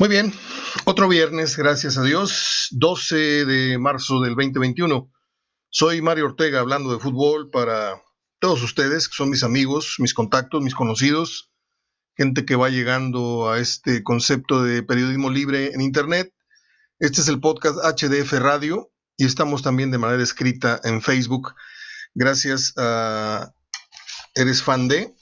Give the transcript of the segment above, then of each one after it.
Muy bien, otro viernes, gracias a Dios, 12 de marzo del 2021. Soy Mario Ortega hablando de fútbol para todos ustedes, que son mis amigos, mis contactos, mis conocidos, gente que va llegando a este concepto de periodismo libre en Internet. Este es el podcast HDF Radio y estamos también de manera escrita en Facebook. Gracias a Eres Fan de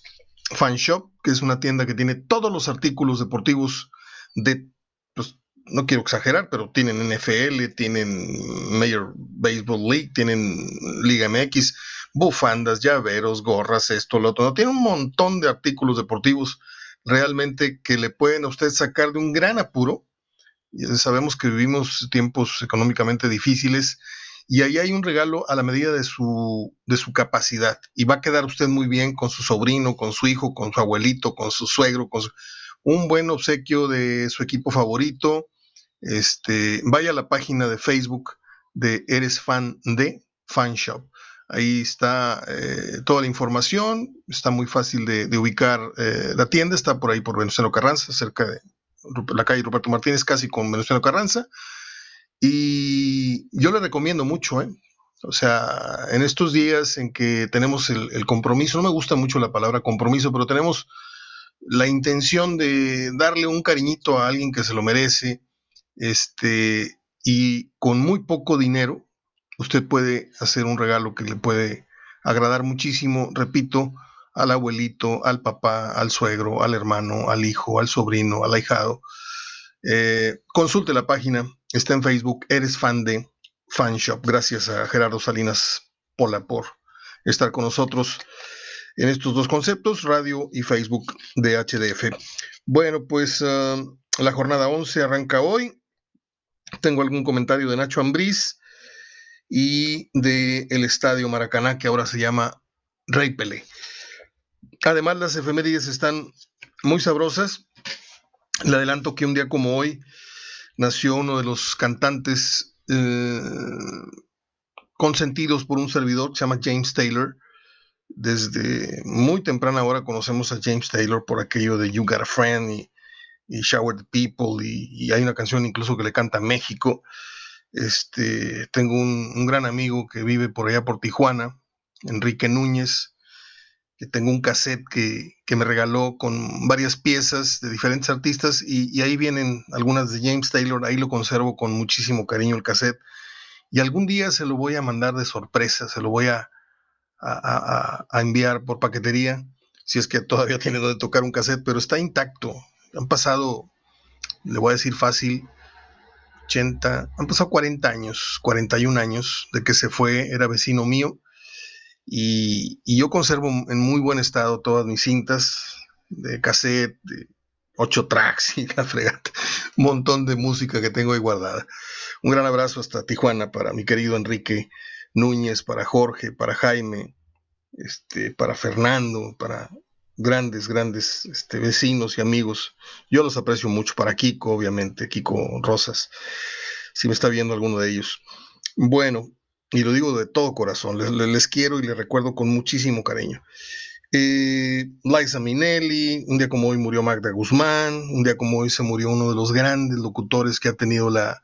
Fan Shop, que es una tienda que tiene todos los artículos deportivos de, pues no quiero exagerar, pero tienen NFL, tienen Major Baseball League, tienen Liga MX, bufandas, llaveros, gorras, esto, lo otro. No, tiene un montón de artículos deportivos realmente que le pueden a usted sacar de un gran apuro. Sabemos que vivimos tiempos económicamente difíciles y ahí hay un regalo a la medida de su, de su capacidad y va a quedar usted muy bien con su sobrino, con su hijo, con su abuelito, con su suegro, con su un buen obsequio de su equipo favorito. Este, vaya a la página de Facebook de Eres Fan de Fan Shop. Ahí está eh, toda la información, está muy fácil de, ubicar eh, la tienda, está por ahí por Venustiano Carranza, cerca de la calle Roberto Martínez, casi con Venustiano Carranza. Y yo le recomiendo mucho, ¿eh? O sea, en estos días en que tenemos el, compromiso, no me gusta mucho la palabra compromiso, pero tenemos la intención de darle un cariñito a alguien que se lo merece, este, y con muy poco dinero, usted puede hacer un regalo que le puede agradar muchísimo, repito, al abuelito, al papá, al suegro, al hermano, al hijo, al sobrino, al ahijado. Eh, consulte la página, está en Facebook, eres fan de Fanshop. Gracias a Gerardo Salinas Pola por estar con nosotros en estos dos conceptos, radio y Facebook de HDF. Bueno, pues ah, la jornada 11 arranca hoy. Tengo algún comentario de Nacho Ambriz y de el Estadio Maracaná, que ahora se llama Rey Pelé. Además, las efemérides están muy sabrosas. Le adelanto que un día como hoy nació uno de los cantantes eh, consentidos por un servidor, se llama James Taylor desde muy temprana hora conocemos a James Taylor por aquello de You Got a Friend y, Shower the People y, hay una canción incluso que le canta México. Este, tengo un, gran amigo que vive por allá por Tijuana, Enrique Núñez, que tengo un cassette que, me regaló con varias piezas de diferentes artistas y, y, ahí vienen algunas de James Taylor, ahí lo conservo con muchísimo cariño el cassette y algún día se lo voy a mandar de sorpresa, se lo voy a, a, enviar por paquetería, si es que todavía tiene donde tocar un cassette, pero está intacto. Han pasado, le voy a decir fácil, 80, han pasado 40 años, 41 años de que se fue, era vecino mío, y, yo conservo en muy buen estado todas mis cintas de cassette, de 8 tracks y la fregata, un montón de música que tengo ahí guardada. Un gran abrazo hasta Tijuana para mi querido Enrique Núñez, para Jorge, para Jaime, este, para Fernando, para grandes, grandes este, vecinos y amigos. Yo los aprecio mucho, para Kiko, obviamente, Kiko Rosas, si me está viendo alguno de ellos. Bueno, y lo digo de todo corazón, les, quiero y les recuerdo con muchísimo cariño. Eh, Liza Minelli, un día como hoy murió Magda Guzmán, un día como hoy se murió uno de los grandes locutores que ha tenido la,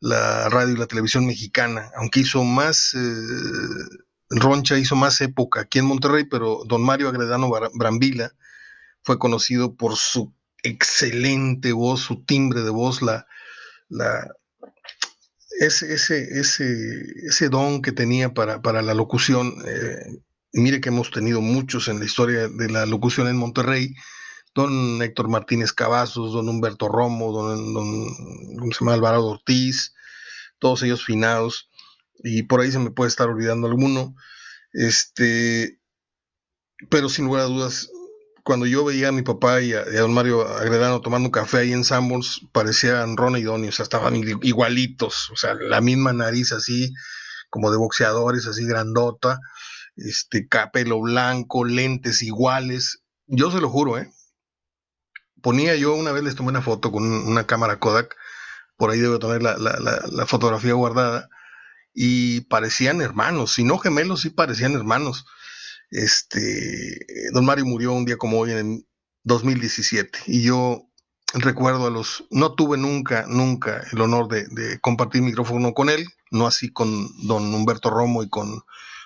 la radio y la televisión mexicana, aunque hizo más, eh, Roncha hizo más época aquí en Monterrey, pero don Mario Agredano Brambila fue conocido por su excelente voz, su timbre de voz, la, la, ese, ese, ese, ese don que tenía para, para la locución. Eh, mire que hemos tenido muchos en la historia de la locución en Monterrey, don Héctor Martínez Cavazos, don Humberto Romo, don, don se llama? Alvarado Ortiz, todos ellos finados, y por ahí se me puede estar olvidando alguno. Este, pero sin lugar a dudas, cuando yo veía a mi papá y a, don Mario Agredano tomando café ahí en Sanborns, parecían Ron y Donnie, o sea, estaban igualitos, o sea, la misma nariz así, como de boxeadores, así grandota, este, pelo blanco, lentes iguales. Yo se lo juro, ¿eh? Ponía yo, una vez les tomé una foto con una cámara Kodak, por ahí debo tener la, fotografía guardada, y parecían hermanos, si no gemelos, sí parecían hermanos. Este, don Mario murió un día como hoy en 2017, y yo recuerdo a los, no tuve nunca, nunca el honor de, compartir micrófono con él, no así con don Humberto Romo y con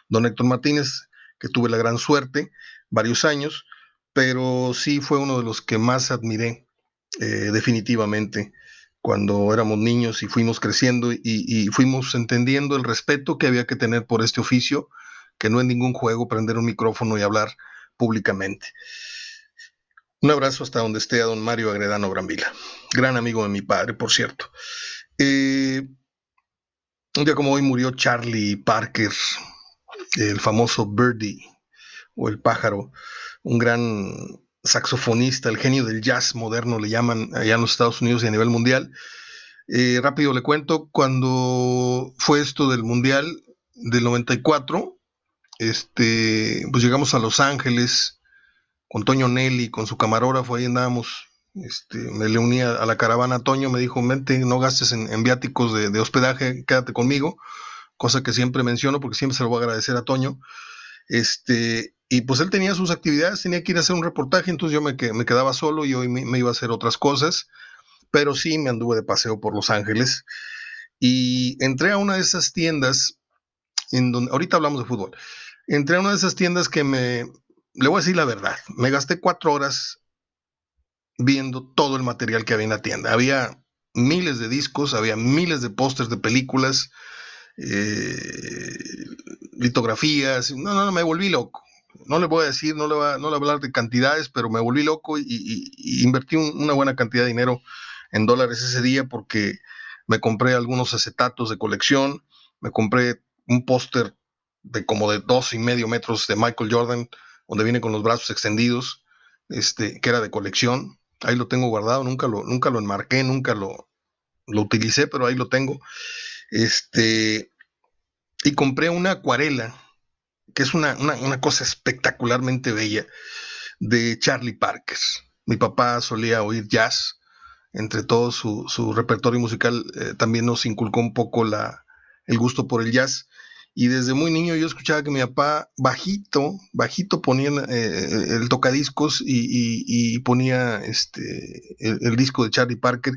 don Héctor Martínez, que tuve la gran suerte, varios años, pero sí fue uno de los que más admiré eh, definitivamente cuando éramos niños y fuimos creciendo y, fuimos entendiendo el respeto que había que tener por este oficio, que no es ningún juego prender un micrófono y hablar públicamente. Un abrazo hasta donde esté a don Mario Agredano Brambila, gran amigo de mi padre, por cierto. Eh, un día como hoy murió Charlie Parker, el famoso Birdie o el pájaro, un gran saxofonista, el genio del jazz moderno, le llaman allá en los Estados Unidos y a nivel mundial. Eh, rápido le cuento, cuando fue esto del Mundial del 94, este, pues llegamos a Los Ángeles con Toño Nelly, con su camarógrafo, ahí andábamos, este, me le uní a, la caravana, Toño me dijo, mente, no gastes en, viáticos de, de, hospedaje, quédate conmigo, cosa que siempre menciono porque siempre se lo voy a agradecer a Toño. Este, y pues él tenía sus actividades, tenía que ir a hacer un reportaje, entonces yo me, me quedaba solo y hoy me, iba a hacer otras cosas, pero sí me anduve de paseo por Los Ángeles y entré a una de esas tiendas, en donde, ahorita hablamos de fútbol, entré a una de esas tiendas que me, le voy a decir la verdad, me gasté cuatro horas viendo todo el material que había en la tienda. Había miles de discos, había miles de pósters de películas, eh, litografías, no, no, no, me volví loco no le voy a decir, no le, voy a, no le voy a hablar de cantidades, pero me volví loco y, invertí una buena cantidad de dinero en dólares ese día porque me compré algunos acetatos de colección, me compré un póster de como de dos y medio metros de Michael Jordan, donde viene con los brazos extendidos, este, que era de colección. Ahí lo tengo guardado, nunca lo, nunca lo enmarqué, nunca lo, lo utilicé, pero ahí lo tengo. Este, y compré una acuarela que es una, cosa espectacularmente bella, de Charlie Parker. Mi papá solía oír jazz, entre todo su, repertorio musical eh, también nos inculcó un poco la, el gusto por el jazz. Y desde muy niño yo escuchaba que mi papá bajito, bajito ponía eh, el tocadiscos y, ponía este, el, disco de Charlie Parker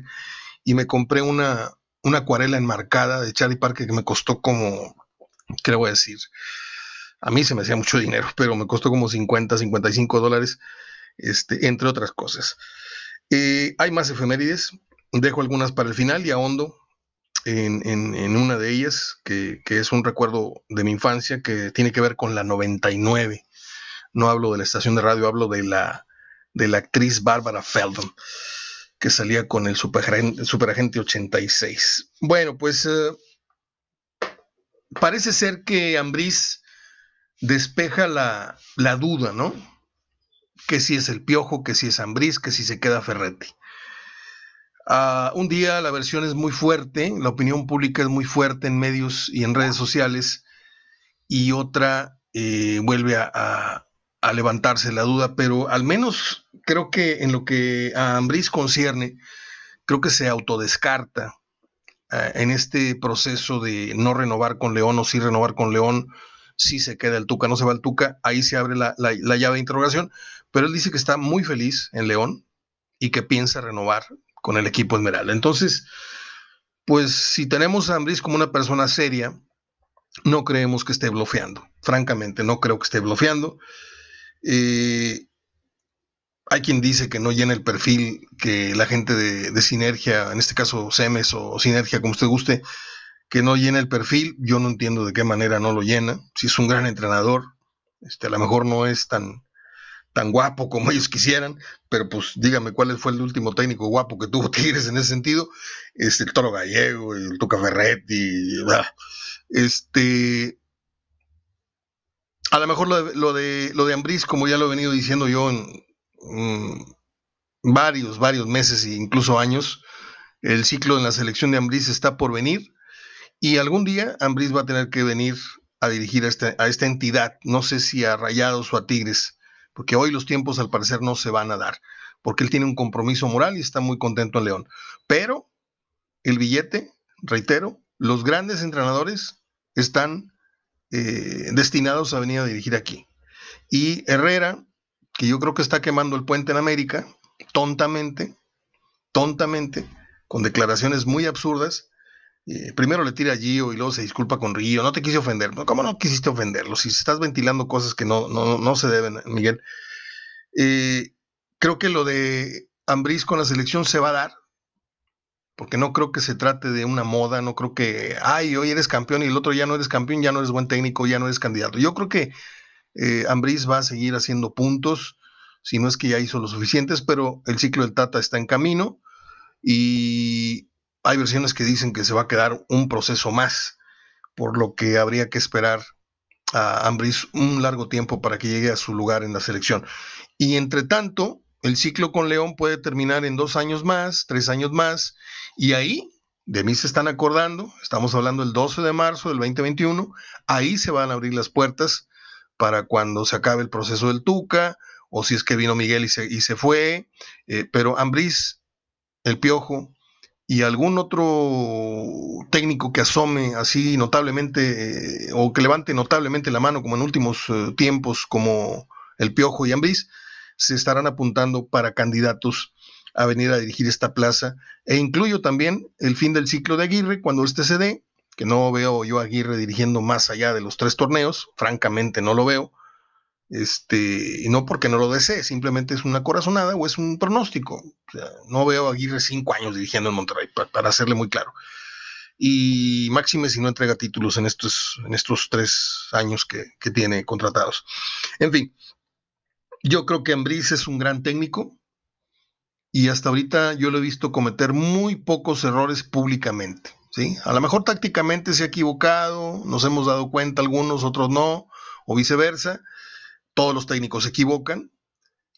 y me compré una, una acuarela enmarcada de Charlie Parker que me costó como, ¿qué le voy a decir? A mí se me hacía mucho dinero, pero me costó como 50, 55 dólares, este, entre otras cosas. Eh, hay más efemérides, dejo algunas para el final y ahondo en, en, una de ellas, que, es un recuerdo de mi infancia que tiene que ver con la 99. No hablo de la estación de radio, hablo de la, de la actriz Barbara Feldon, que salía con el Superagente, Superagente 86. Bueno, pues eh, parece ser que Ambris despeja la, duda, ¿no? Que si es el Piojo, que si es Ambriz, que si se queda Ferretti. Ah, un día la versión es muy fuerte, la opinión pública es muy fuerte en medios y en redes sociales, y otra eh, vuelve a, levantarse la duda, pero al menos creo que en lo que a Ambriz concierne, creo que se autodescarta ah, en este proceso de no renovar con León o sí renovar con León si se queda el Tuca, no se va el Tuca, ahí se abre la, llave de interrogación, pero él dice que está muy feliz en León y que piensa renovar con el equipo Esmeralda. Entonces, pues si tenemos a Ambris como una persona seria, no creemos que esté bloqueando. Francamente, no creo que esté bloqueando. Eh, hay quien dice que no llena el perfil que la gente de, de Sinergia, en este caso SEMES o Sinergia, como usted guste, que no llena el perfil, yo no entiendo de qué manera no lo llena. Si es un gran entrenador, este, a lo mejor no es tan, tan guapo como ellos quisieran, pero pues dígame cuál fue el último técnico guapo que tuvo Tigres en ese sentido. Este, el Toro Gallego, el Tuca Ferretti, este. A lo mejor lo de, lo de, lo de como ya lo he venido diciendo yo en, varios, varios meses e incluso años, el ciclo en la selección de Ambriz está por venir y algún día Ambris va a tener que venir a dirigir a, este, a esta entidad, no sé si a Rayados o a Tigres, porque hoy los tiempos al parecer no se van a dar, porque él tiene un compromiso moral y está muy contento en León. Pero el billete, reitero, los grandes entrenadores están eh, destinados a venir a dirigir aquí. Y Herrera, que yo creo que está quemando el puente en América, tontamente, tontamente, con declaraciones muy absurdas. Eh, primero le tira a Gio y luego se disculpa con Río. No te quise ofender. ¿Cómo no quisiste ofenderlo? Si estás ventilando cosas que no, no, no se deben, Miguel. Eh, creo que lo de Ambriz con la selección se va a dar, porque no creo que se trate de una moda, no creo que, ay, hoy eres campeón y el otro ya no eres campeón, ya no eres buen técnico, ya no eres candidato. Yo creo que eh, va a seguir haciendo puntos, si no es que ya hizo lo suficientes, pero el ciclo del Tata está en camino y hay versiones que dicen que se va a quedar un proceso más, por lo que habría que esperar a Ambriz un largo tiempo para que llegue a su lugar en la selección. Y entre tanto, el ciclo con León puede terminar en dos años más, tres años más, y ahí, de mí se están acordando, estamos hablando el 12 de marzo del 2021, ahí se van a abrir las puertas para cuando se acabe el proceso del Tuca, o si es que vino Miguel y se, y se fue, eh, pero Ambriz, el Piojo y algún otro técnico que asome así notablemente eh, o que levante notablemente la mano como en últimos eh, tiempos como el Piojo y Ambriz, se estarán apuntando para candidatos a venir a dirigir esta plaza. E incluyo también el fin del ciclo de Aguirre cuando este se dé, que no veo yo Aguirre dirigiendo más allá de los tres torneos, francamente no lo veo. Este, y no porque no lo desee, simplemente es una corazonada o es un pronóstico. no veo a Aguirre cinco años dirigiendo en Monterrey, para, hacerle muy claro. Y máxime si no entrega títulos en estos, en estos tres años que, que tiene contratados. En fin, yo creo que Ambriz es un gran técnico y hasta ahorita yo lo he visto cometer muy pocos errores públicamente. ¿sí? A lo mejor tácticamente se ha equivocado, nos hemos dado cuenta algunos, otros no, o viceversa. Todos los técnicos se equivocan.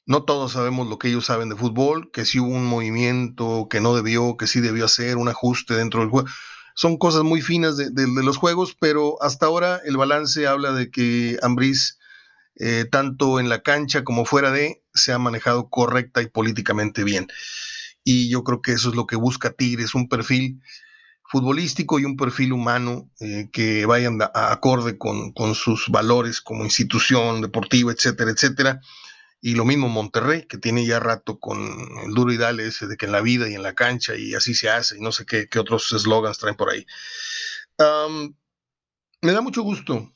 No todos sabemos lo que ellos saben de fútbol, que si hubo un movimiento que no debió, que sí debió hacer, un ajuste dentro del juego. Son cosas muy finas de, los juegos, pero hasta ahora el balance habla de que Ambriz eh, tanto en la cancha como fuera de, se ha manejado correcta y políticamente bien. Y yo creo que eso es lo que busca Tigres, un perfil futbolístico y un perfil humano eh, que vayan a, acorde con, sus valores como institución deportiva, etcétera, etcétera. Y lo mismo Monterrey, que tiene ya rato con el duro y dale ese de que en la vida y en la cancha y así se hace, y no sé qué, otros eslogans traen por ahí. me da mucho gusto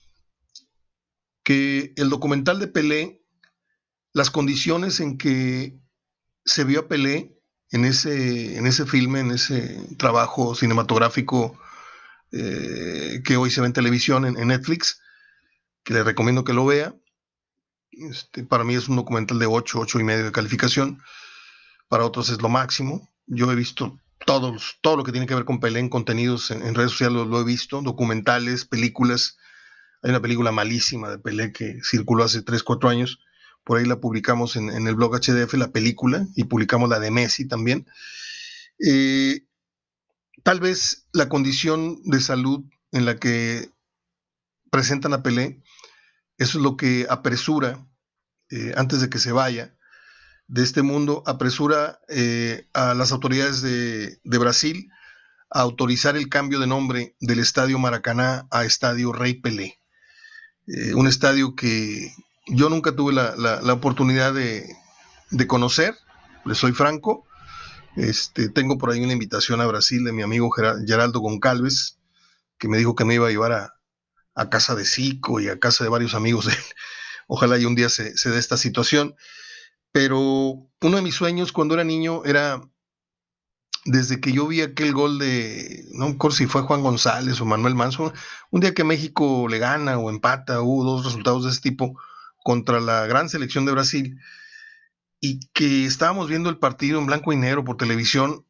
que el documental de Pelé, las condiciones en que se vio a Pelé en ese, en ese filme, en ese trabajo cinematográfico eh, que hoy se ve en televisión, en, Netflix, que le recomiendo que lo vea. Este, para mí es un documental de 8, 8 y medio de calificación. Para otros es lo máximo. Yo he visto todos, todo lo que tiene que ver con Pelé en contenidos en, redes sociales, lo he visto, documentales, películas hay una película malísima de Pelé que circuló hace 3, 4 años. Por ahí la publicamos en, el blog HDF, la película, y publicamos la de Messi también. Eh, tal vez la condición de salud en la que presentan a Pelé, eso es lo que apresura, eh, antes de que se vaya de este mundo, apresura eh, a las autoridades de, Brasil a autorizar el cambio de nombre del Estadio Maracaná a Estadio Rey Pelé. Un estadio que yo nunca tuve la, oportunidad de, conocer, le soy franco. Este, tengo por ahí una invitación a Brasil de mi amigo Geraldo Goncalves, que me dijo que me iba a llevar a, casa de Zico y a casa de varios amigos de. Ojalá y un día se, se dé esta situación. Pero uno de mis sueños cuando era niño era desde que yo vi aquel gol de, no me acuerdo si fue Juan González o Manuel Manso, un día que México le gana o empata, hubo dos resultados de ese tipo contra la gran selección de Brasil, y que estábamos viendo el partido en blanco y negro por televisión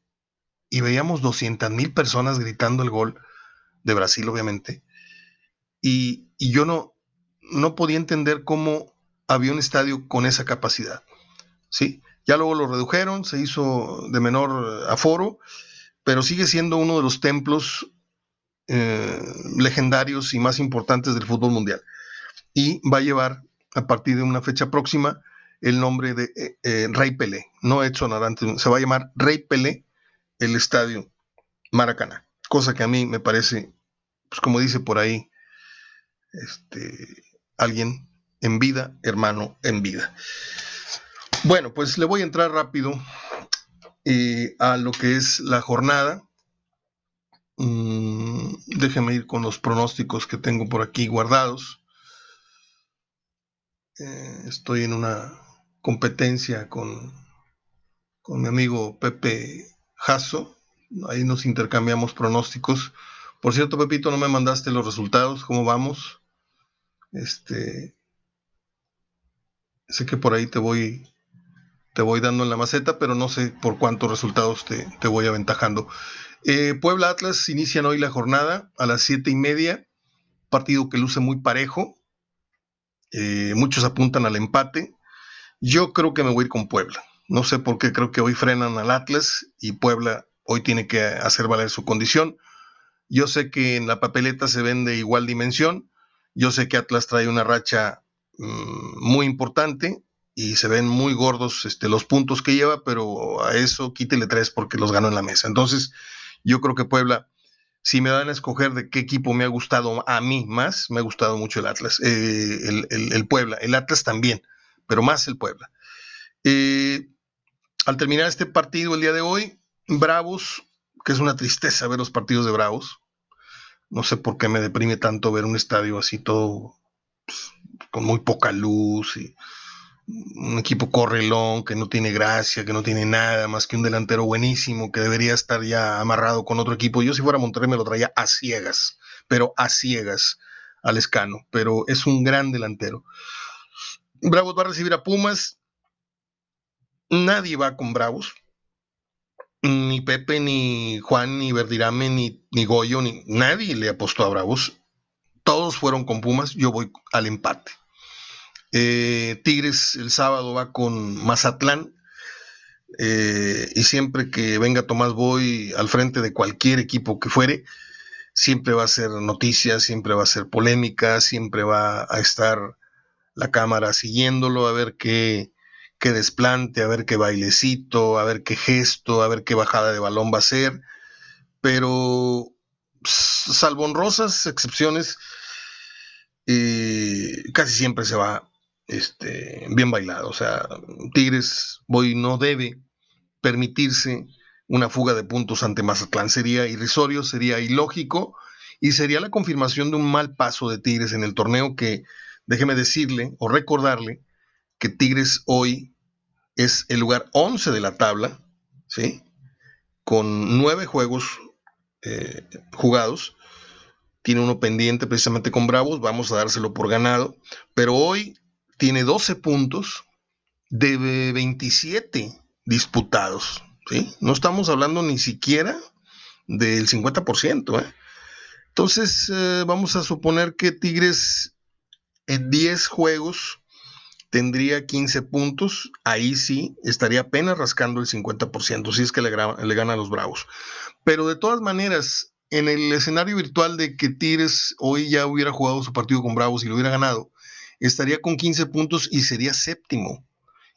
y veíamos 200 mil personas gritando el gol de Brasil, obviamente, y, y yo no, no podía entender cómo había un estadio con esa capacidad, ¿sí? Ya luego lo redujeron, se hizo de menor aforo, pero sigue siendo uno de los templos eh, legendarios y más importantes del fútbol mundial. Y va a llevar, a partir de una fecha próxima, el nombre de eh, eh, Rey Pelé, no Edson Arantes, se va a llamar Rey Pelé el estadio Maracaná, cosa que a mí me parece, pues como dice por ahí, este, alguien en vida, hermano en vida. Bueno, pues le voy a entrar rápido eh, a lo que es la jornada. Mm, déjeme ir con los pronósticos que tengo por aquí guardados. Eh, estoy en una competencia con, con mi amigo Pepe Jasso. Ahí nos intercambiamos pronósticos. Por cierto, Pepito, no me mandaste los resultados. ¿Cómo vamos? Este, sé que por ahí te voy, te voy dando en la maceta, pero no sé por cuántos resultados te, voy aventajando. Eh, Puebla Atlas inician hoy la jornada a las siete y media, partido que luce muy parejo. Eh, muchos apuntan al empate. Yo creo que me voy a ir con Puebla. No sé por qué creo que hoy frenan al Atlas y Puebla hoy tiene que hacer valer su condición. Yo sé que en la papeleta se vende igual dimensión. Yo sé que Atlas trae una racha Mm, muy importante y se ven muy gordos este, los puntos que lleva, pero a eso quítele tres porque los ganó en la mesa. Entonces, yo creo que Puebla, si me dan a escoger de qué equipo me ha gustado a mí más, me ha gustado mucho el Atlas, eh, el, Puebla, el Atlas también, pero más el Puebla. Eh, al terminar este partido el día de hoy, Bravos, que es una tristeza ver los partidos de Bravos, no sé por qué me deprime tanto ver un estadio así todo pues, con muy poca luz y un equipo correlón que no tiene gracia, que no tiene nada más que un delantero buenísimo que debería estar ya amarrado con otro equipo. Yo si fuera Monterrey me lo traía a ciegas, pero a ciegas al escano, pero es un gran delantero. Bravos va a recibir a Pumas. Nadie va con Bravos. Ni Pepe, ni Juan, ni Verdirame, ni, ni Goyo, ni nadie le apostó a Bravos. Todos fueron con Pumas. Yo voy al empate. Eh, Tigres el sábado va con Mazatlán. Eh, y siempre que venga Tomás Boy al frente de cualquier equipo que fuere, siempre va a ser noticia, siempre va a ser polémica, siempre va a estar la cámara siguiéndolo, a ver qué, qué desplante, a ver qué bailecito, a ver qué gesto, a ver qué bajada de balón va a ser. Pero, salvo honrosas excepciones, eh, casi siempre se va este, bien bailado. O sea, Tigres Boy no debe permitirse una fuga de puntos ante Mazatlán. Sería irrisorio, sería ilógico y sería la confirmación de un mal paso de Tigres en el torneo que, déjeme decirle o recordarle que Tigres hoy es el lugar 11 de la tabla, ¿sí? Con nueve juegos eh, jugados. Tiene uno pendiente precisamente con Bravos, vamos a dárselo por ganado. Pero hoy tiene 12 puntos de 27 disputados. ¿sí? No estamos hablando ni siquiera del 50%. ¿eh? Entonces, eh, vamos a suponer que Tigres en 10 juegos tendría 15 puntos. Ahí sí estaría apenas rascando el 50%, si es que le, le gana a los Bravos. Pero de todas maneras, en el escenario virtual de que Tigres hoy ya hubiera jugado su partido con Bravos y lo hubiera ganado, estaría con 15 puntos y sería séptimo.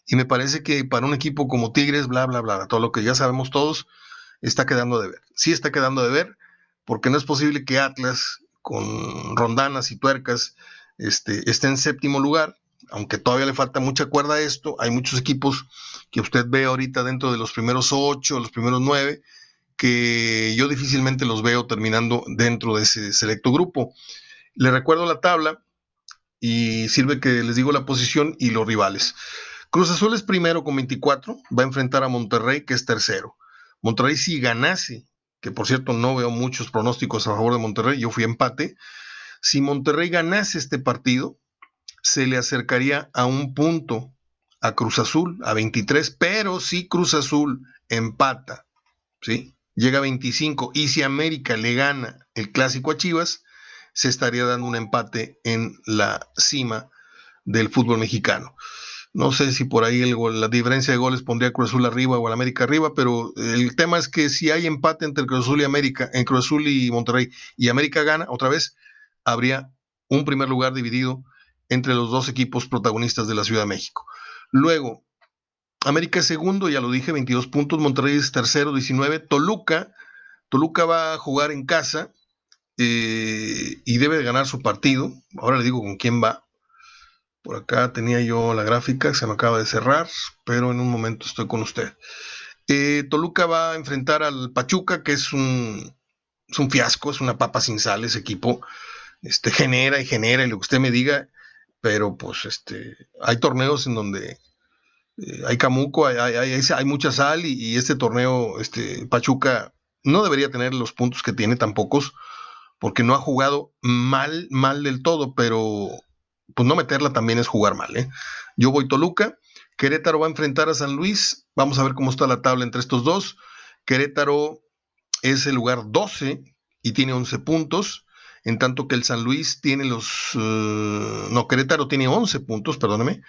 Y me parece que para un equipo como Tigres, bla, bla, bla, todo lo que ya sabemos todos, está quedando de ver. Sí está quedando de ver, porque no es posible que Atlas, con rondanas y tuercas, este, esté en séptimo lugar, aunque todavía le falta mucha cuerda a esto. Hay muchos equipos que usted ve ahorita dentro de los primeros ocho, los primeros nueve, que yo difícilmente los veo terminando dentro de ese selecto grupo. Le recuerdo la tabla, y sirve que les digo la posición y los rivales. Cruz Azul es primero con 24, va a enfrentar a Monterrey, que es tercero. Monterrey si ganase, que por cierto no veo muchos pronósticos a favor de Monterrey, yo fui empate. Si Monterrey ganase este partido, se le acercaría a un punto a Cruz Azul, a 23, pero si Cruz Azul empata, ¿sí? Llega a 25 y si América le gana el clásico a Chivas, se estaría dando un empate en la cima del fútbol mexicano. No sé si por ahí la diferencia de goles pondría Cruz Azul arriba o al América arriba, pero el tema es que si hay empate entre Cruz Azul y América, en Cruz Azul y Monterrey, y América gana otra vez, habría un primer lugar dividido entre los dos equipos protagonistas de la Ciudad de México. Luego, América es segundo, ya lo dije, 22 puntos, Monterrey es tercero, 19, Toluca, Toluca va a jugar en casa y debe de ganar su partido. Ahora le digo con quién va. Por acá tenía yo la gráfica, se me acaba de cerrar, pero en un momento estoy con usted. Eh, Toluca va a enfrentar al Pachuca, que es un, es un fiasco, es una papa sin sal ese equipo. Este, genera y genera y lo que usted me diga, pero pues este, hay torneos en donde eh, hay camuco, hay, hay, mucha sal y, este torneo, este, Pachuca no debería tener los puntos que tiene tan pocos, porque no ha jugado mal, mal del todo, pero pues no meterla también es jugar mal. ¿eh? Yo voy Toluca, Querétaro va a enfrentar a San Luis, vamos a ver cómo está la tabla entre estos dos. Querétaro es el lugar 12 y tiene 11 puntos, en tanto que el San Luis tiene los... Eh, no, Querétaro tiene 11 puntos, perdóneme.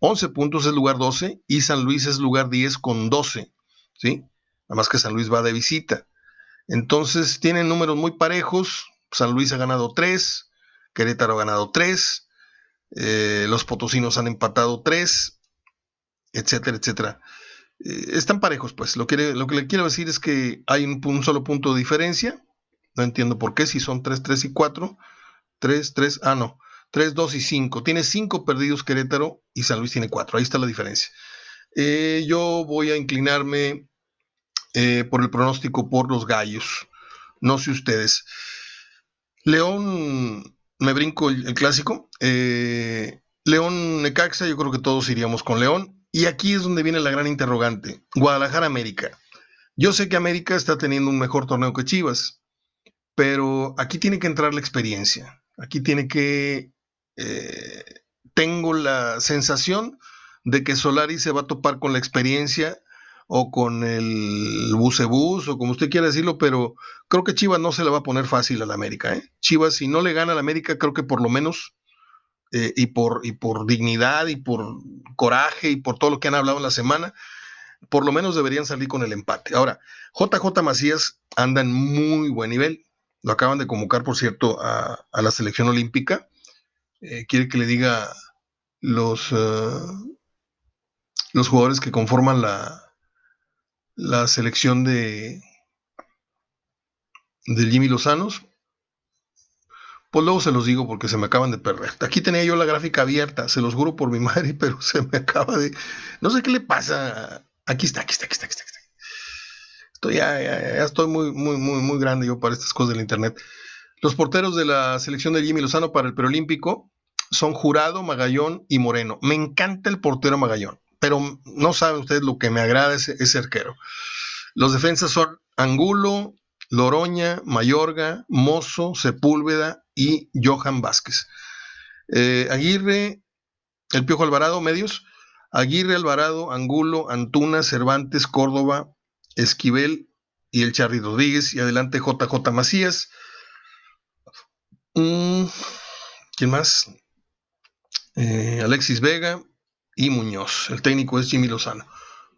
11 puntos es lugar 12 y San Luis es lugar 10 con 12, ¿sí? Nada más que San Luis va de visita. Entonces tienen números muy parejos. San Luis ha ganado 3, Querétaro ha ganado 3, eh, los potosinos han empatado 3, etcétera, etcétera. Eh, están parejos, pues. Lo que, lo que le quiero decir es que hay un, solo punto de diferencia. No entiendo por qué, si son 3, 3 y 4. 3, 3, ah, no. 3, 2 y 5. Tiene 5 perdidos Querétaro y San Luis tiene 4. Ahí está la diferencia. Eh, yo voy a inclinarme eh, por el pronóstico por los gallos. No sé ustedes. León, me brinco el, clásico. León Necaxa, yo creo que todos iríamos con León. Y aquí es donde viene la gran interrogante. Guadalajara América. Yo sé que América está teniendo un mejor torneo que Chivas, pero aquí tiene que entrar la experiencia. Aquí tiene que... Eh, tengo la sensación de que Solari se va a topar con la experiencia o con el bucebús o como usted quiera decirlo, pero creo que Chivas no se le va a poner fácil a la América. ¿eh? Chivas, si no le gana a la América, creo que por lo menos eh, y, por, y por dignidad y por coraje y por todo lo que han hablado en la semana, por lo menos deberían salir con el empate. Ahora, JJ Macías anda en muy buen nivel. Lo acaban de convocar, por cierto, a, la selección olímpica. Eh, quiere que le diga los, eh, los jugadores que conforman la, la selección de, de Jimmy Lozanos. Pues luego se los digo porque se me acaban de perder. Aquí tenía yo la gráfica abierta, se los juro por mi madre, pero se me acaba de. No sé qué le pasa. Aquí está, aquí está, aquí está, aquí está. Estoy ya, estoy muy, muy, muy, muy grande yo para estas cosas del internet. Los porteros de la selección de Jimmy Lozano para el preolímpico son Jurado, Magallón y Moreno. Me encanta el portero Magallón, pero no sabe usted lo que me agrada ese, ese arquero. Los defensas son Angulo, Loroña, Mayorga, Mozo, Sepúlveda y Johan Vázquez. Eh, Aguirre, el Piojo Alvarado, medios. Aguirre, Alvarado, Angulo, Antuna, Cervantes, Córdoba, Esquivel y el Charly Rodríguez. Y adelante JJ Macías. Mm, ¿Quién más? Eh, Alexis Vega y Muñoz. El técnico es Jimmy Lozano.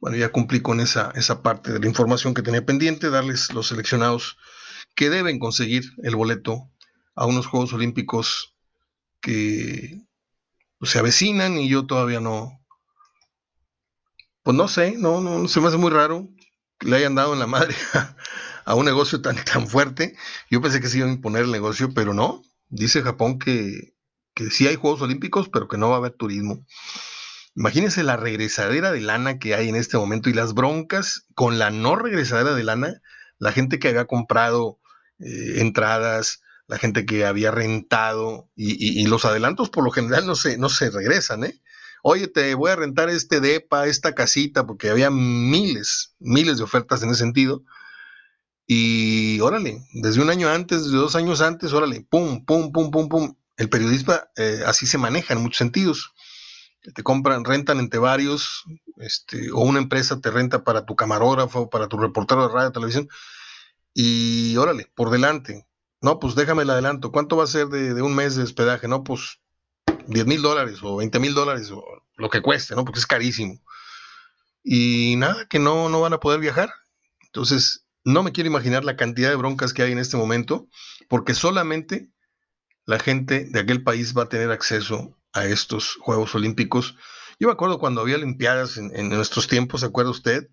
Bueno, ya cumplí con esa, esa parte de la información que tenía pendiente, darles los seleccionados que deben conseguir el boleto a unos Juegos Olímpicos que pues, se avecinan y yo todavía no, pues no sé, no, no, se me hace muy raro que le hayan dado en la madre a, un negocio tan, tan fuerte. Yo pensé que se iba a imponer el negocio, pero no. Dice Japón que, que sí hay Juegos Olímpicos, pero que no va a haber turismo. Imagínense la regresadera de lana que hay en este momento y las broncas con la no regresadera de lana, la gente que había comprado eh, entradas, la gente que había rentado y, los adelantos por lo general no se, no se regresan, ¿eh? Oye, te voy a rentar este DEPA, esta casita, porque había miles, miles de ofertas en ese sentido. Y órale, desde un año antes, desde dos años antes, órale, pum, pum, pum, pum, pum. El periodista eh, así se maneja en muchos sentidos. Te compran, rentan entre varios, este, o una empresa te renta para tu camarógrafo, para tu reportero de radio, televisión, y órale, por delante, no, pues déjame el adelanto. ¿Cuánto va a ser de, un mes de hospedaje? No, pues 10 mil dólares o 20 mil dólares o lo que cueste, ¿no? Porque es carísimo. Y nada, que no, no van a poder viajar. Entonces, no me quiero imaginar la cantidad de broncas que hay en este momento, porque solamente la gente de aquel país va a tener acceso a estos Juegos Olímpicos. Yo me acuerdo cuando había Olimpiadas en, nuestros tiempos, ¿se acuerda usted?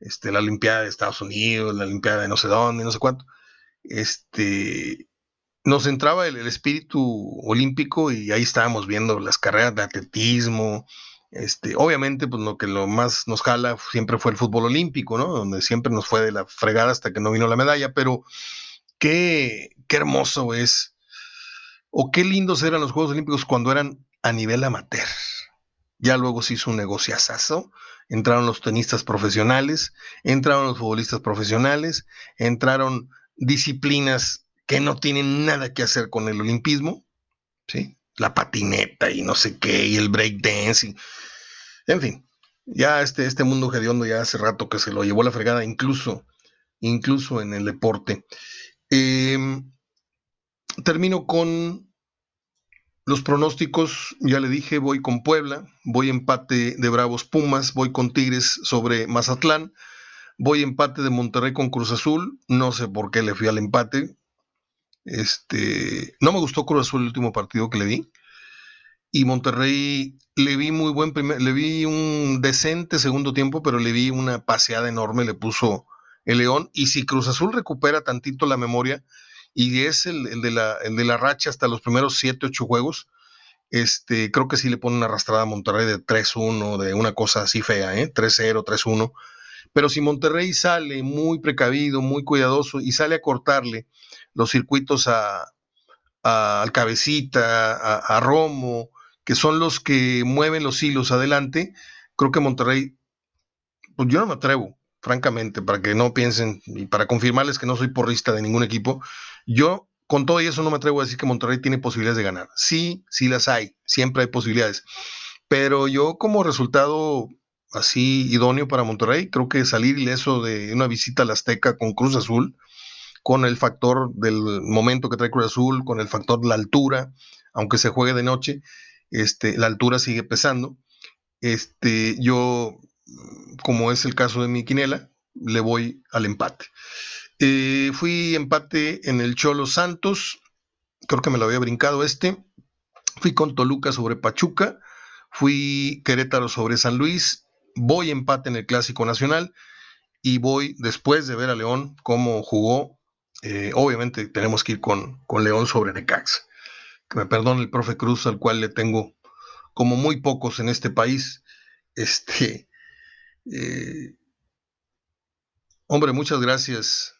Este, la Olimpiada de Estados Unidos, la Olimpiada de no sé dónde, no sé cuánto este, nos entraba el, espíritu olímpico y ahí estábamos viendo las carreras de atletismo, Este, obviamente, pues lo que lo más nos jala siempre fue el fútbol olímpico, ¿no? Donde siempre nos fue de la fregada hasta que no vino la medalla, pero qué, qué hermoso es, o qué lindos eran los Juegos Olímpicos cuando eran a nivel amateur. Ya luego se hizo un negociazazo, entraron los tenistas profesionales, entraron los futbolistas profesionales, entraron disciplinas que no tienen nada que hacer con el olimpismo, ¿sí? La patineta y no sé qué, y el breakdance, y, en fin, ya este, este mundo hediondo ya hace rato que se lo llevó la fregada, incluso, incluso en el deporte. Em, termino con los pronósticos, ya le dije, voy con Puebla, voy empate de Bravos Pumas, voy con Tigres sobre Mazatlán, voy empate de Monterrey con Cruz Azul, no sé por qué le fui al empate. Este, no me gustó Cruz Azul el último partido que le di. Y Monterrey le vi muy buen primer, le vi un decente segundo tiempo, pero le vi una paseada enorme, le puso el León. Y si Cruz Azul recupera tantito la memoria, y es el, de, la, de la racha hasta los primeros 7, 8 juegos. Este, creo que sí le pone una arrastrada a Monterrey de 3-1, de una cosa así fea, ¿eh? 3-0, 3-1. Pero si Monterrey sale muy precavido, muy cuidadoso y sale a cortarle los circuitos a, al cabecita, a, a, Romo, que son los que mueven los hilos adelante, creo que Monterrey, pues yo no me atrevo, francamente, para que no piensen y para confirmarles que no soy porrista de ningún equipo, yo con todo eso no me atrevo a decir que Monterrey tiene posibilidades de ganar. Sí, sí las hay, siempre hay posibilidades. Pero yo como resultado así idóneo para Monterrey, creo que salir ileso de una visita a la Azteca con Cruz Azul, con el factor del momento que trae Cruz Azul, con el factor de la altura, aunque se juegue de noche, este, la altura sigue pesando. Este, yo como es el caso de mi quinela, le voy al empate. Eh, fui empate en el Cholo Santos, creo que me lo había brincado este. Fui con Toluca sobre Pachuca, fui Querétaro sobre San Luis, voy empate en el Clásico Nacional y voy después de ver a León cómo jugó. Eh, obviamente tenemos que ir con, con León sobre Necax. Que me perdone el profe Cruz, al cual le tengo como muy pocos en este país. Este, eh, hombre, muchas gracias.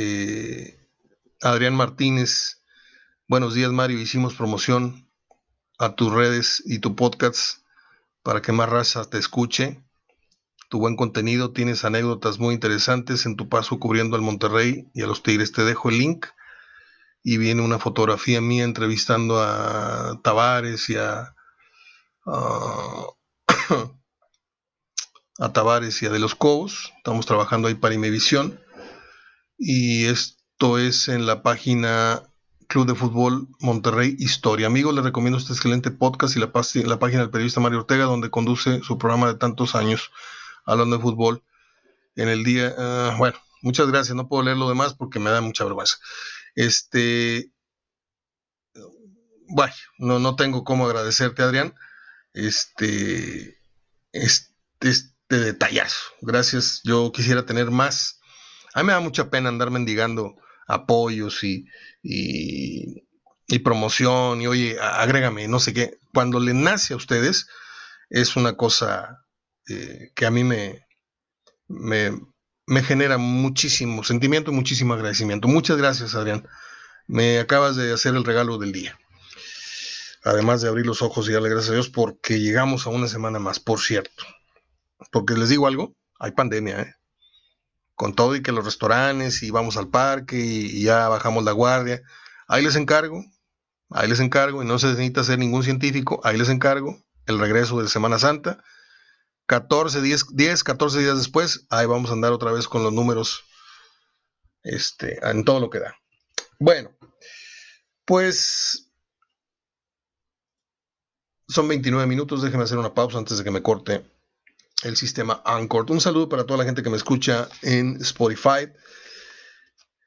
Eh, Adrián Martínez, buenos días Mario, hicimos promoción a tus redes y tu podcast para que más raza te escuche. Tu buen contenido, tienes anécdotas muy interesantes en tu paso cubriendo al Monterrey y a los Tigres. Te dejo el link y viene una fotografía mía entrevistando a Tavares y a, a Tavares y a De los Cobos. Estamos trabajando ahí para Imevisión. Y esto es en la página Club de Fútbol Monterrey Historia. Amigos, les recomiendo este excelente podcast y la, página del periodista Mario Ortega, donde conduce su programa de tantos años hablando de fútbol en el día. Uh, bueno, muchas gracias. No puedo leer lo demás porque me da mucha vergüenza. Este. Bueno, no, no tengo cómo agradecerte, Adrián. Este. Este. este de detallazo. Gracias. Yo quisiera tener más. A mí me da mucha pena andar mendigando apoyos y, y, promoción y oye, agrégame, no sé qué. Cuando le nace a ustedes, es una cosa eh, que a mí me, me, me, genera muchísimo sentimiento y muchísimo agradecimiento. Muchas gracias, Adrián. Me acabas de hacer el regalo del día. Además de abrir los ojos y darle gracias a Dios porque llegamos a una semana más, por cierto. Porque les digo algo, hay pandemia, ¿eh? Con todo y que los restaurantes y vamos al parque y, ya bajamos la guardia. Ahí les encargo, ahí les encargo, y no se necesita ser ningún científico, ahí les encargo el regreso de Semana Santa. 14, 10, 10, 14 días después, ahí vamos a andar otra vez con los números este, en todo lo que da. Bueno, pues son 29 minutos, déjenme hacer una pausa antes de que me corte el sistema Anchor. Un saludo para toda la gente que me escucha en Spotify.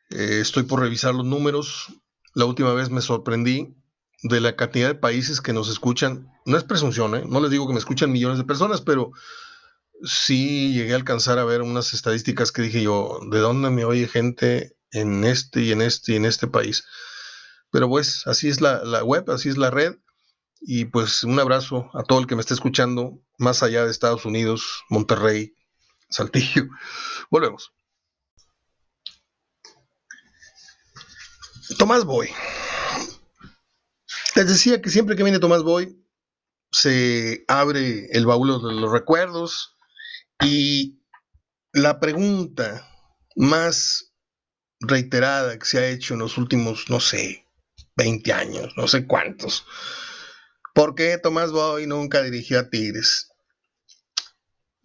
Eh, estoy por revisar los números. La última vez me sorprendí de la cantidad de países que nos escuchan. No es presunción, ¿eh? no les digo que me escuchan millones de personas, pero sí llegué a alcanzar a ver unas estadísticas que dije yo, ¿de dónde me oye gente en este y en este y en este país? Pero pues así es la, la web, así es la red Y pues un abrazo a todo el que me esté escuchando, más allá de Estados Unidos, Monterrey, Saltillo. Volvemos. Tomás Boy. Les decía que siempre que viene Tomás Boy, se abre el baúl de los recuerdos y la pregunta más reiterada que se ha hecho en los últimos, no sé, 20 años, no sé cuántos. ¿Por qué Tomás Boy nunca dirigió a Tigres?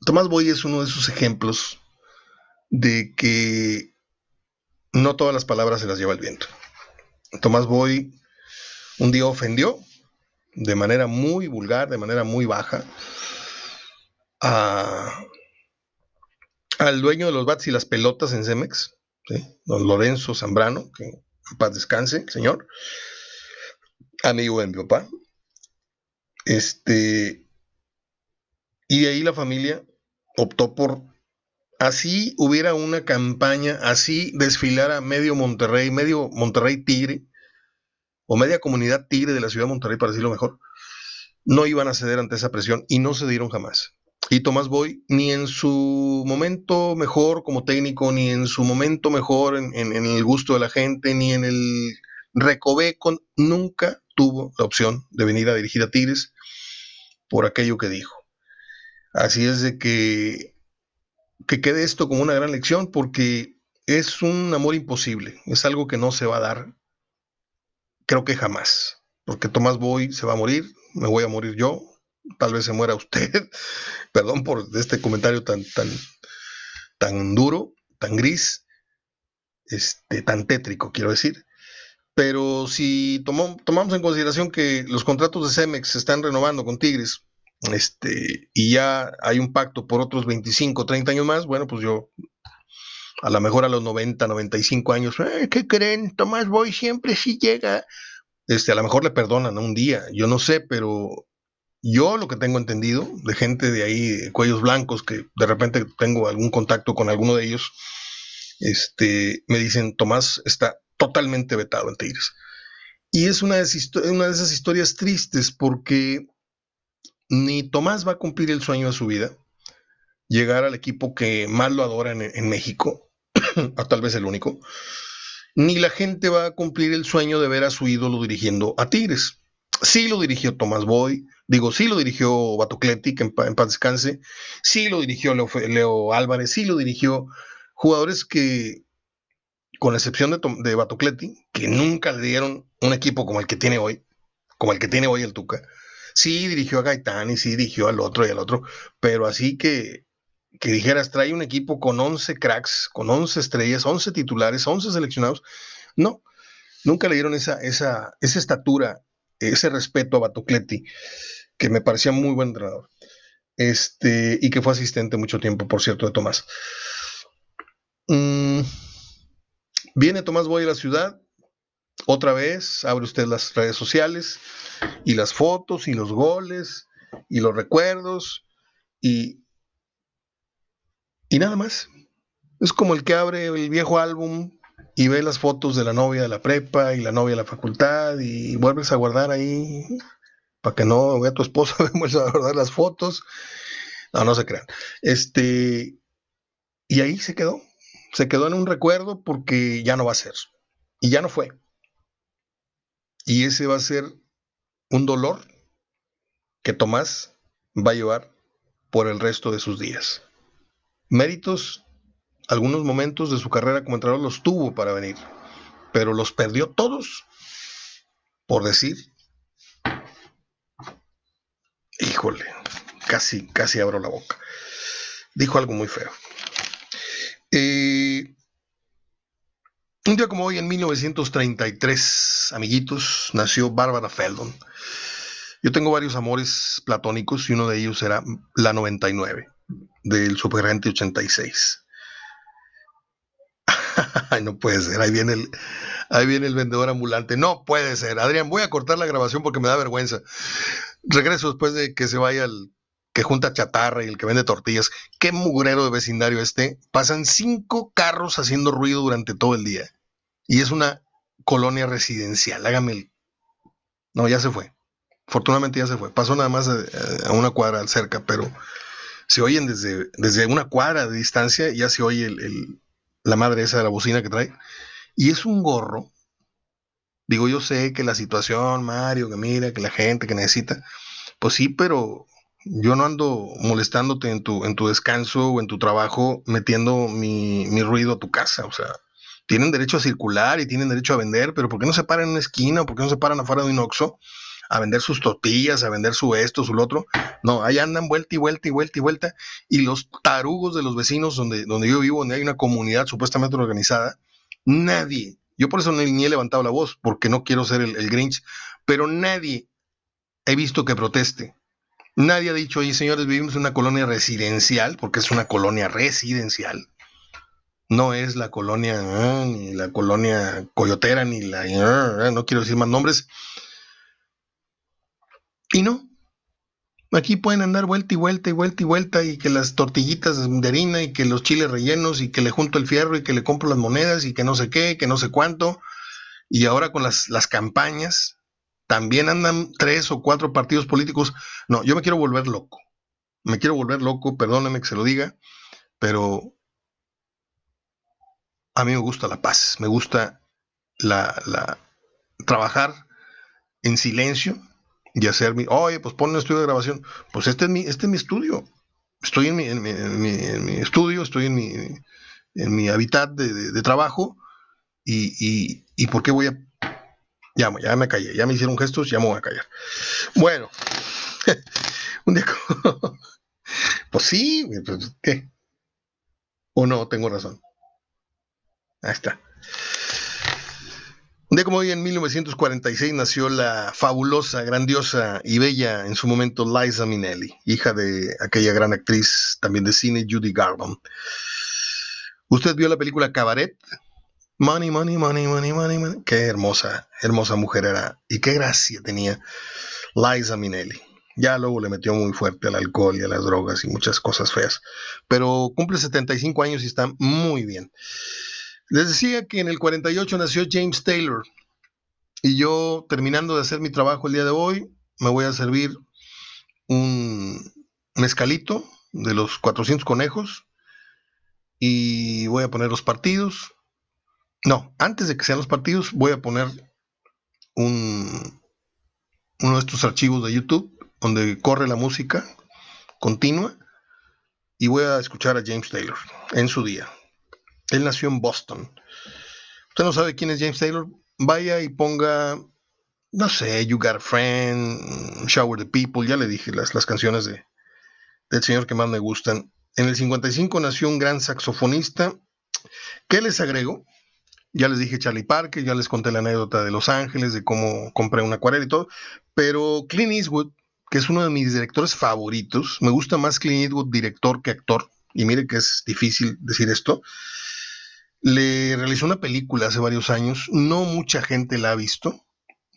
Tomás Boy es uno de esos ejemplos de que no todas las palabras se las lleva el viento. Tomás Boy un día ofendió de manera muy vulgar, de manera muy baja, al dueño de los bats y las pelotas en Cemex, don Lorenzo Zambrano, que en paz descanse, señor, amigo de mi papá. Este, y de ahí la familia optó por, así hubiera una campaña, así desfilara medio Monterrey, medio Monterrey Tigre, o media comunidad tigre de la ciudad de Monterrey, para decirlo mejor, no iban a ceder ante esa presión y no cedieron jamás. Y Tomás Boy, ni en su momento mejor como técnico, ni en su momento mejor en, el gusto de la gente, ni en el recoveco, nunca tuvo la opción de venir a dirigir a Tigres por aquello que dijo. Así es de que, que quede esto como una gran lección porque es un amor imposible, es algo que no se va a dar creo que jamás, porque Tomás Boy se va a morir, me voy a morir yo, tal vez se muera usted, perdón por este comentario tan, tan, tan duro, tan gris, este, tan tétrico, quiero decir. Pero si tomamos en consideración que los contratos de Cemex se están renovando con Tigres, este, y ya hay un pacto por otros 25, 30 años más, bueno, pues yo a lo mejor a los 90, 95 años, eh, ¿qué creen? Tomás Boy siempre sí llega. Este, a lo mejor le perdonan un día, yo no sé, pero yo lo que tengo entendido de gente de ahí, cuellos blancos, que de repente tengo algún contacto con alguno de ellos, este, me dicen, Tomás está totalmente vetado en Tigres. Y es una de, esas historias tristes porque ni Tomás va a cumplir el sueño de su vida, llegar al equipo que más lo adora en México, a tal vez el único, ni la gente va a cumplir el sueño de ver a su ídolo dirigiendo a Tigres. Sí lo dirigió Tomás Boy, digo, sí lo dirigió Batocletti, que en, paz descanse, sí lo dirigió Leo, Álvarez, sí lo dirigió jugadores que, con excepción de, de Batocletti, que nunca le dieron un equipo como el que tiene hoy, como el que tiene hoy el Tuca. Sí dirigió a Gaitán y sí dirigió al otro y al otro, pero así que que dijeras, trae un equipo con 11 cracks, con 11 estrellas, 11 titulares, 11 seleccionados. No, nunca le dieron esa, esa, esa estatura, ese respeto a Batocletti, que me parecía muy buen entrenador. Este, y que fue asistente mucho tiempo, por cierto, de Tomás. Mm, viene Tomás Boy a la ciudad, otra vez, abre usted las redes sociales y las fotos y los goles y los recuerdos y y nada más. Es como el que abre el viejo álbum y ve las fotos de la novia de la prepa y la novia de la facultad y vuelves a guardar ahí para que no vea tu esposa, vuelves a guardar las fotos. No, no se crean. Este, y ahí se quedó. Se quedó en un recuerdo porque ya no va a ser. Y ya no fue. Y ese va a ser un dolor que Tomás va a llevar por el resto de sus días méritos, algunos momentos de su carrera como entrenador los tuvo para venir, pero los perdió todos por decir, híjole, casi, casi abro la boca. Dijo algo muy feo. Eh, un día como hoy, en 1933, amiguitos, nació Bárbara Feldon. Yo tengo varios amores platónicos y uno de ellos era la 99 del Superagente 86. Ay, no puede ser, ahí viene el, ahí viene el vendedor ambulante. No puede ser. Adrián, voy a cortar la grabación porque me da vergüenza. Regreso después de que se vaya el que junta chatarra y el que vende tortillas. Qué mugrero de vecindario este. Pasan cinco carros haciendo ruido durante todo el día. Y es una colonia residencial. Hágame el. No, ya se fue. Afortunadamente ya se fue. Pasó nada más a, una cuadra cerca, pero se oyen desde, desde una cuadra de distancia, ya se oye la madre esa de la bocina que trae. Y es un gorro. Digo, yo sé que la situación, Mario, que mira, que la gente que necesita. Pues sí, pero yo no ando molestándote en tu, en tu descanso o en tu trabajo metiendo mi, mi ruido a tu casa. O sea, tienen derecho a circular y tienen derecho a vender, pero ¿por qué no se paran en una esquina o por qué no se paran afuera de un oxo a vender sus tortillas, a vender su esto, su lo otro? No, ahí andan vuelta y vuelta y vuelta y vuelta. Y los tarugos de los vecinos donde, donde yo vivo, donde hay una comunidad supuestamente organizada, nadie, yo por eso ni, he levantado la voz, porque no quiero ser el, el Grinch, pero nadie he visto que proteste. Nadie ha dicho, oye señores, vivimos en una colonia residencial, porque es una colonia residencial no es la colonia, ah, ni la colonia coyotera, ni la, ah, no quiero decir más nombres. Y no, aquí pueden andar vuelta y vuelta y vuelta y vuelta y que las tortillitas de harina y que los chiles rellenos y que le junto el fierro y que le compro las monedas y que no sé qué, que no sé cuánto. Y ahora con las, las campañas, también andan tres o cuatro partidos políticos. No, yo me quiero volver loco. Me quiero volver loco, perdóname que se lo diga, pero a mí me gusta la paz, me gusta la, trabajar en silencio y hacer mi, oye, pues pon un estudio de grabación. Pues este es mi, este es mi estudio. Estoy en mi, en mi, estudio, estoy en mi, en mi hábitat de, trabajo y, y, ¿por qué voy a... Ya, ya me callé, ya me hicieron gestos, ya me voy a callar. Bueno, un día... pues sí, pues, ¿qué? ¿O no? Tengo razón. Ahí está. Un día como hoy, en 1946, nació la fabulosa, grandiosa y bella en su momento Liza Minnelli, hija de aquella gran actriz también de cine, Judy Garland. ¿Usted vio la película Cabaret? Money, money, money, money, money, money. Qué hermosa, hermosa mujer era y qué gracia tenía Liza Minnelli. Ya luego le metió muy fuerte al alcohol y a las drogas y muchas cosas feas. Pero cumple 75 años y está muy bien. Les decía que en el 48 nació James Taylor y yo terminando de hacer mi trabajo el día de hoy, me voy a servir un mezcalito de los 400 conejos y voy a poner los partidos. No, antes de que sean los partidos, voy a poner un, uno de estos archivos de YouTube donde corre la música continua y voy a escuchar a James Taylor en su día. Él nació en Boston. Usted no sabe quién es James Taylor. Vaya y ponga, no sé, You Got a Friend, Shower the People. Ya le dije las, las canciones de, del señor que más me gustan. En el 55 nació un gran saxofonista. ¿Qué les agrego? Ya les dije Charlie Parker, ya les conté la anécdota de Los Ángeles, de cómo compré una acuarela y todo. Pero Clint Eastwood, que es uno de mis directores favoritos, me gusta más Clint Eastwood director que actor. Y mire que es difícil decir esto le realizó una película hace varios años, no mucha gente la ha visto,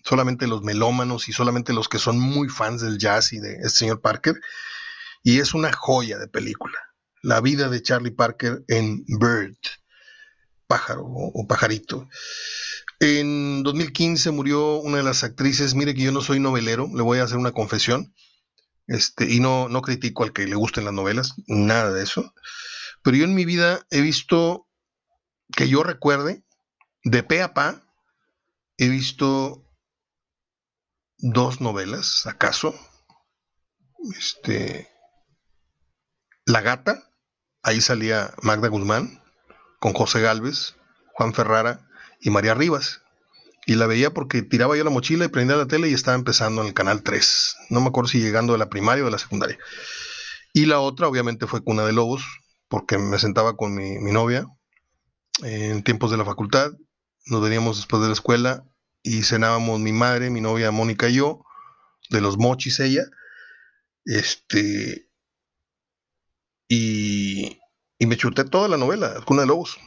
solamente los melómanos y solamente los que son muy fans del jazz y de este señor Parker, y es una joya de película. La vida de Charlie Parker en Bird, pájaro o, pajarito. En 2015 murió una de las actrices, mire que yo no soy novelero, le voy a hacer una confesión, este, y no, no critico al que le gusten las novelas, nada de eso, pero yo en mi vida he visto que yo recuerde, de pe a pa, he visto dos novelas, acaso. Este, La Gata, ahí salía Magda Guzmán, con José Galvez, Juan Ferrara y María Rivas. Y la veía porque tiraba yo la mochila y prendía la tele y estaba empezando en el canal 3. No me acuerdo si llegando de la primaria o de la secundaria. Y la otra, obviamente, fue Cuna de Lobos, porque me sentaba con mi, mi novia, en tiempos de la facultad. Nos veníamos después de la escuela y cenábamos mi madre, mi novia Mónica y yo, de los mochis ella. Este. Y, y me chuté toda la novela, Cuna de Lobos.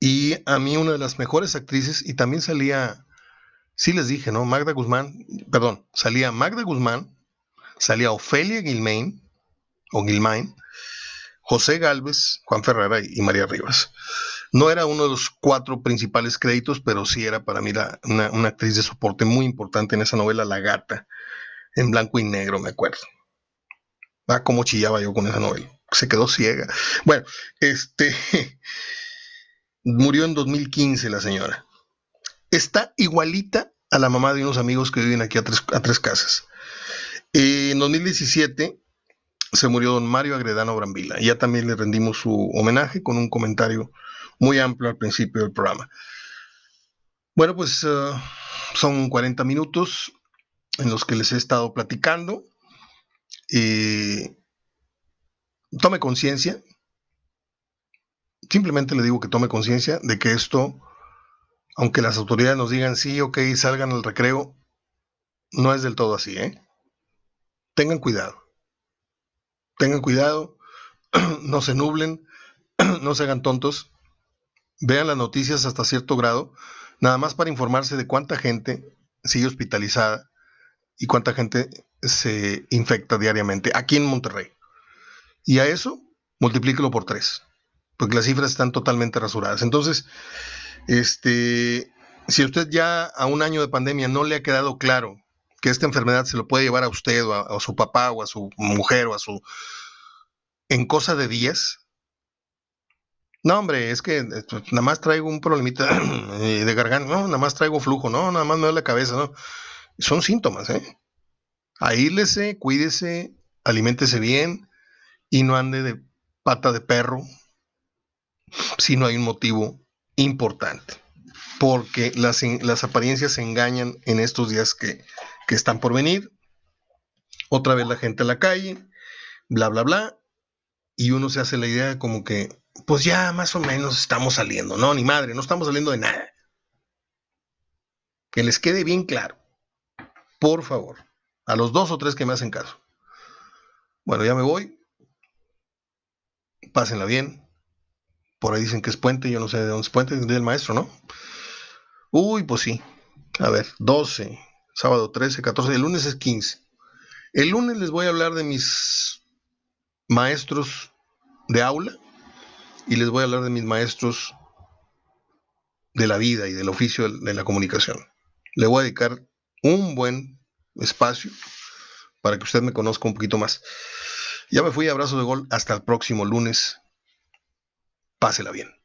Y a mí una de las mejores actrices, y también salía, sí les dije, ¿no? Magda Guzmán, perdón, salía Magda Guzmán, salía Ofelia Gilmain, o Gilmain, José Galvez, Juan Ferrara y María Rivas. No era uno de los cuatro principales créditos, pero sí era para mí una, actriz de soporte muy importante en esa novela, La Gata, en blanco y negro, me acuerdo. Ah, cómo chillaba yo con esa novela. Se quedó ciega. Bueno, este murió en 2015 la señora. Está igualita a la mamá de unos amigos que viven aquí a tres, a tres casas. en 2017 se murió don Mario Agredano Brambila. Ya también le rendimos su homenaje con un comentario muy amplio al principio del programa. Bueno, pues uh, son 40 minutos en los que les he estado platicando. Tome conciencia. Simplemente le digo que tome conciencia de que esto, aunque las autoridades nos digan sí, ok, salgan al recreo, no es del todo así, ¿eh? Tengan cuidado. Tengan cuidado, no se nublen, no se hagan tontos vean las noticias hasta cierto grado, nada más para informarse de cuánta gente sigue hospitalizada y cuánta gente se infecta diariamente aquí en Monterrey. Y a eso multiplíquelo por tres, porque las cifras están totalmente rasuradas. Entonces, este, si usted ya a un año de pandemia no le ha quedado claro que esta enfermedad se lo puede llevar a usted o a, su papá o a su mujer o a su... en cosa de días, no, hombre, es que eh, pues, nada más traigo un problemita de garganta, no, nada más traigo flujo, no, nada más me duele la cabeza, no. Son síntomas, ¿eh? Aílese, cuídese, aliméntese bien y no ande de pata de perro si no hay un motivo importante. Porque las, las apariencias se engañan en estos días que, que están por venir. Otra vez la gente a la calle, bla, bla, bla. Y uno se hace la idea como que pues ya más o menos estamos saliendo. No, ni madre, no estamos saliendo de nada. Que les quede bien claro. Por favor. A los dos o tres que me hacen caso. Bueno, ya me voy. Pásenla bien. Por ahí dicen que es puente, yo no sé de dónde es puente, del maestro, ¿no? Uy, pues sí. A ver, 12, sábado 13, 14, el lunes es 15. El lunes les voy a hablar de mis maestros de aula y les voy a hablar de mis maestros de la vida y del oficio de la comunicación. Le voy a dedicar un buen espacio para que usted me conozca un poquito más. Ya me fui, abrazo de gol, hasta el próximo lunes. Pásela bien.